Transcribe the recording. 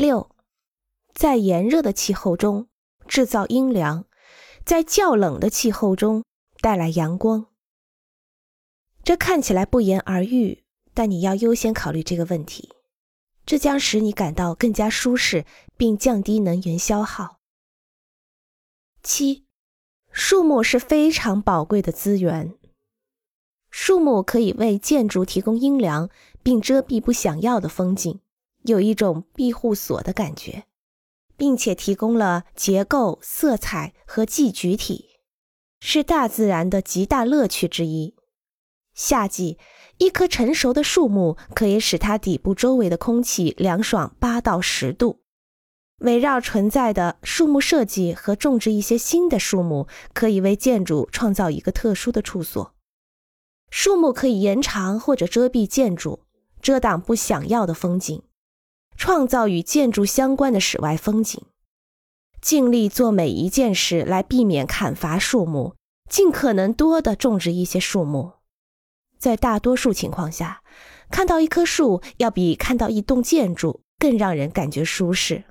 六，在炎热的气候中制造阴凉，在较冷的气候中带来阳光。这看起来不言而喻，但你要优先考虑这个问题，这将使你感到更加舒适，并降低能源消耗。七，树木是非常宝贵的资源。树木可以为建筑提供阴凉，并遮蔽不想要的风景。有一种庇护所的感觉，并且提供了结构、色彩和寄居体，是大自然的极大乐趣之一。夏季，一棵成熟的树木可以使它底部周围的空气凉爽八到十度。围绕存在的树木设计和种植一些新的树木，可以为建筑创造一个特殊的处所。树木可以延长或者遮蔽建筑，遮挡不想要的风景。创造与建筑相关的室外风景，尽力做每一件事来避免砍伐树木，尽可能多的种植一些树木。在大多数情况下，看到一棵树要比看到一栋建筑更让人感觉舒适。